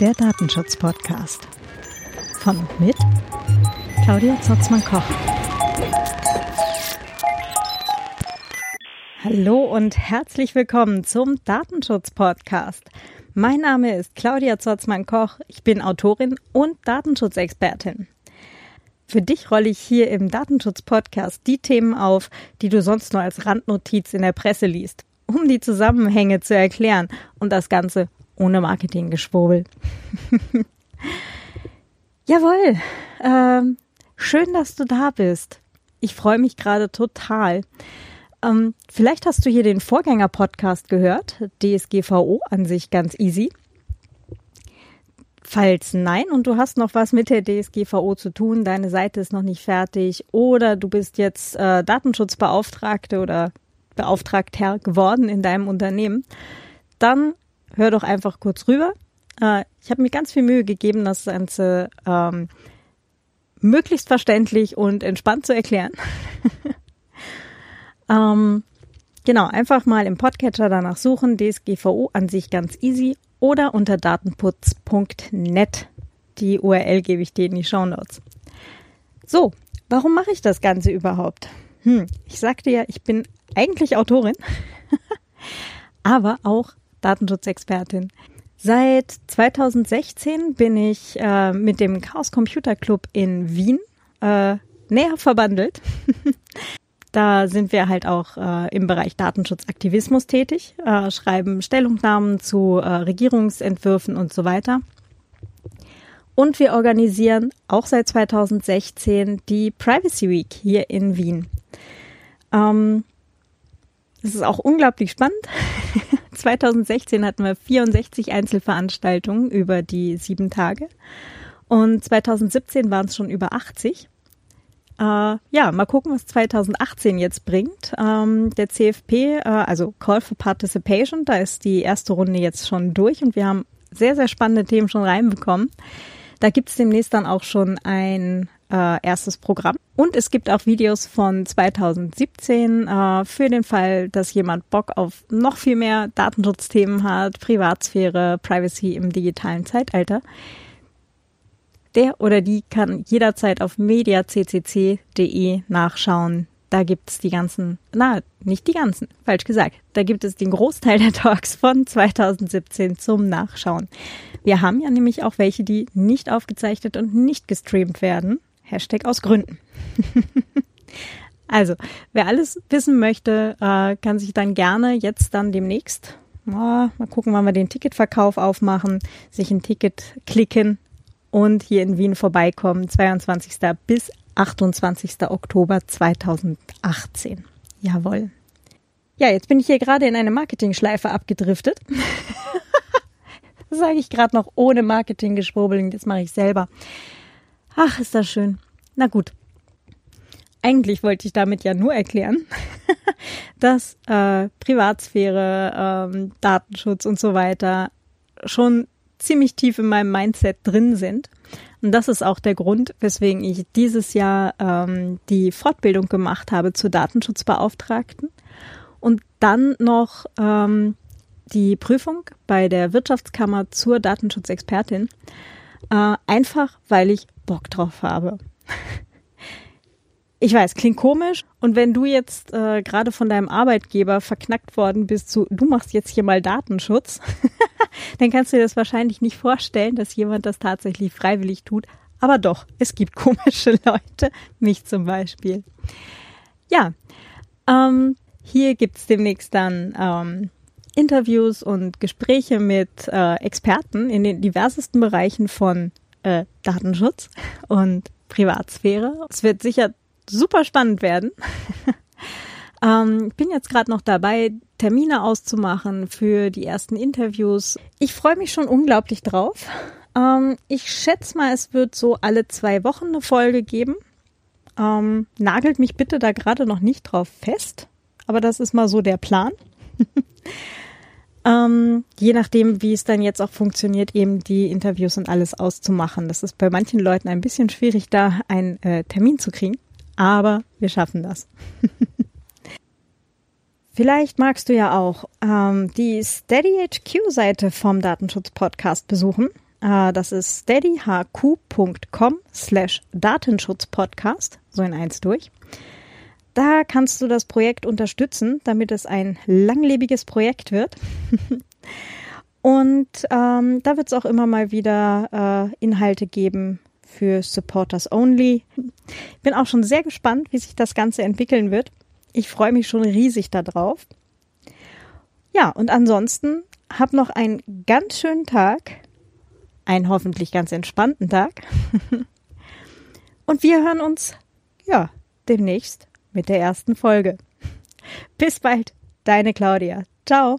Der Datenschutz-Podcast. Von und mit Claudia Zotzmann-Koch. Hallo und herzlich willkommen zum Datenschutz-Podcast. Mein Name ist Claudia Zotzmann-Koch. Ich bin Autorin und Datenschutzexpertin. Für dich rolle ich hier im Datenschutz-Podcast die Themen auf, die du sonst nur als Randnotiz in der Presse liest, um die Zusammenhänge zu erklären und das Ganze ohne Marketinggeschwurbel. Jawohl, ähm, schön, dass du da bist. Ich freue mich gerade total. Ähm, vielleicht hast du hier den Vorgänger-Podcast gehört, DSGVO an sich ganz easy. Falls nein und du hast noch was mit der DSGVO zu tun, deine Seite ist noch nicht fertig oder du bist jetzt äh, Datenschutzbeauftragte oder Beauftragter geworden in deinem Unternehmen, dann hör doch einfach kurz rüber. Äh, ich habe mir ganz viel Mühe gegeben, das Ganze ähm, möglichst verständlich und entspannt zu erklären. ähm, genau, einfach mal im Podcatcher danach suchen. DSGVO an sich ganz easy oder unter datenputz.net. Die URL gebe ich dir in die Show Notes. So, warum mache ich das Ganze überhaupt? Hm, ich sagte ja, ich bin eigentlich Autorin, aber auch Datenschutzexpertin. Seit 2016 bin ich äh, mit dem Chaos Computer Club in Wien äh, näher verbandelt. da sind wir halt auch äh, im Bereich Datenschutzaktivismus tätig, äh, schreiben Stellungnahmen zu äh, Regierungsentwürfen und so weiter. Und wir organisieren auch seit 2016 die Privacy Week hier in Wien. Ähm, das ist auch unglaublich spannend. 2016 hatten wir 64 Einzelveranstaltungen über die sieben Tage und 2017 waren es schon über 80. Äh, ja, mal gucken, was 2018 jetzt bringt. Ähm, der CFP, äh, also Call for Participation, da ist die erste Runde jetzt schon durch und wir haben sehr, sehr spannende Themen schon reinbekommen. Da gibt es demnächst dann auch schon ein äh, erstes Programm. Und es gibt auch Videos von 2017 äh, für den Fall, dass jemand Bock auf noch viel mehr Datenschutzthemen hat, Privatsphäre, Privacy im digitalen Zeitalter. Der oder die kann jederzeit auf mediaccc.de nachschauen. Da gibt es die ganzen, na, nicht die ganzen, falsch gesagt. Da gibt es den Großteil der Talks von 2017 zum Nachschauen. Wir haben ja nämlich auch welche, die nicht aufgezeichnet und nicht gestreamt werden. Hashtag aus Gründen. also, wer alles wissen möchte, äh, kann sich dann gerne jetzt dann demnächst, mal gucken, wann wir den Ticketverkauf aufmachen, sich ein Ticket klicken und hier in Wien vorbeikommen, 22. bis 28. Oktober 2018. Jawohl. Ja, jetzt bin ich hier gerade in eine Marketingschleife abgedriftet. das sage ich gerade noch ohne Marketinggeschwurbeln, das mache ich selber. Ach, ist das schön. Na gut. Eigentlich wollte ich damit ja nur erklären, dass äh, Privatsphäre, ähm, Datenschutz und so weiter schon ziemlich tief in meinem Mindset drin sind. Und das ist auch der Grund, weswegen ich dieses Jahr ähm, die Fortbildung gemacht habe zur Datenschutzbeauftragten und dann noch ähm, die Prüfung bei der Wirtschaftskammer zur Datenschutzexpertin. Äh, einfach, weil ich Bock drauf habe. Ich weiß, klingt komisch. Und wenn du jetzt äh, gerade von deinem Arbeitgeber verknackt worden bist zu, du machst jetzt hier mal Datenschutz, dann kannst du dir das wahrscheinlich nicht vorstellen, dass jemand das tatsächlich freiwillig tut. Aber doch, es gibt komische Leute, mich zum Beispiel. Ja, ähm, hier gibt's demnächst dann ähm, Interviews und Gespräche mit äh, Experten in den diversesten Bereichen von äh, Datenschutz und Privatsphäre. Es wird sicher super spannend werden. ähm, bin jetzt gerade noch dabei, Termine auszumachen für die ersten Interviews. Ich freue mich schon unglaublich drauf. Ähm, ich schätze mal, es wird so alle zwei Wochen eine Folge geben. Ähm, nagelt mich bitte da gerade noch nicht drauf fest, aber das ist mal so der Plan. Ähm, je nachdem, wie es dann jetzt auch funktioniert, eben die Interviews und alles auszumachen. Das ist bei manchen Leuten ein bisschen schwierig, da einen äh, Termin zu kriegen, aber wir schaffen das. Vielleicht magst du ja auch ähm, die SteadyHQ-Seite vom Datenschutz-Podcast besuchen. Äh, das ist steadyhq.com slash Datenschutzpodcast, so in eins durch. Da kannst du das Projekt unterstützen, damit es ein langlebiges Projekt wird. Und ähm, da wird es auch immer mal wieder äh, Inhalte geben für Supporters Only. Ich bin auch schon sehr gespannt, wie sich das Ganze entwickeln wird. Ich freue mich schon riesig darauf. Ja, und ansonsten hab noch einen ganz schönen Tag, einen hoffentlich ganz entspannten Tag. und wir hören uns, ja, demnächst mit der ersten Folge. Bis bald, deine Claudia. Ciao.